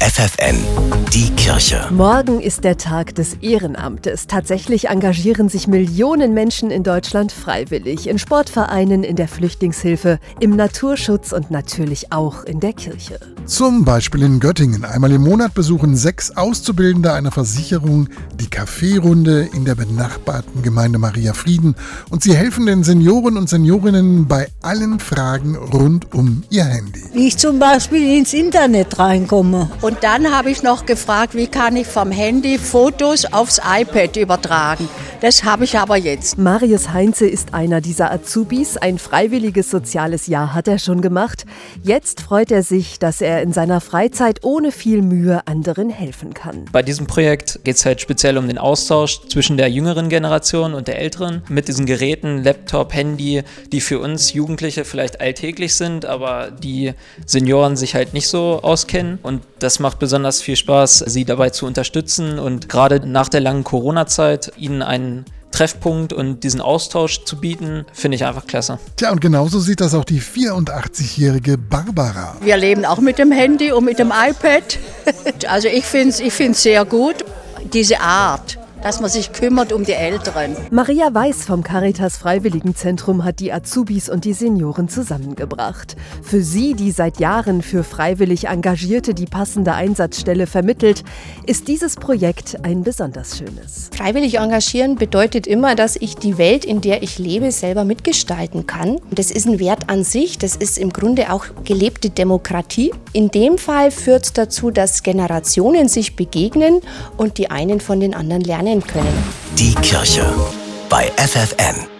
FFN, die Kirche. Morgen ist der Tag des Ehrenamtes. Tatsächlich engagieren sich Millionen Menschen in Deutschland freiwillig in Sportvereinen, in der Flüchtlingshilfe, im Naturschutz und natürlich auch in der Kirche. Zum Beispiel in Göttingen. Einmal im Monat besuchen sechs Auszubildende einer Versicherung die Kaffeerunde in der benachbarten Gemeinde Maria Frieden und sie helfen den Senioren und Seniorinnen bei allen Fragen rund um ihr Handy. Wie ich zum Beispiel ins Internet reinkomme. Und dann habe ich noch gefragt, wie kann ich vom Handy Fotos aufs iPad übertragen. Das habe ich aber jetzt. Marius Heinze ist einer dieser Azubis. Ein freiwilliges soziales Jahr hat er schon gemacht. Jetzt freut er sich, dass er in seiner Freizeit ohne viel Mühe anderen helfen kann. Bei diesem Projekt geht es halt speziell um den Austausch zwischen der jüngeren Generation und der älteren mit diesen Geräten, Laptop, Handy, die für uns Jugendliche vielleicht alltäglich sind, aber die Senioren sich halt nicht so auskennen. Und das macht besonders viel Spaß, sie dabei zu unterstützen und gerade nach der langen Corona-Zeit ihnen einen Treffpunkt und diesen Austausch zu bieten, finde ich einfach klasse. Tja, und genauso sieht das auch die 84-jährige Barbara. Wir leben auch mit dem Handy und mit dem iPad. Also ich finde es ich find's sehr gut, diese Art dass man sich kümmert um die Älteren. Maria Weiß vom Caritas Freiwilligenzentrum hat die Azubis und die Senioren zusammengebracht. Für sie, die seit Jahren für freiwillig Engagierte die passende Einsatzstelle vermittelt, ist dieses Projekt ein besonders schönes. Freiwillig engagieren bedeutet immer, dass ich die Welt, in der ich lebe, selber mitgestalten kann. Das ist ein Wert an sich, das ist im Grunde auch gelebte Demokratie. In dem Fall führt es dazu, dass Generationen sich begegnen und die einen von den anderen lernen können. Die Kirche bei FFN.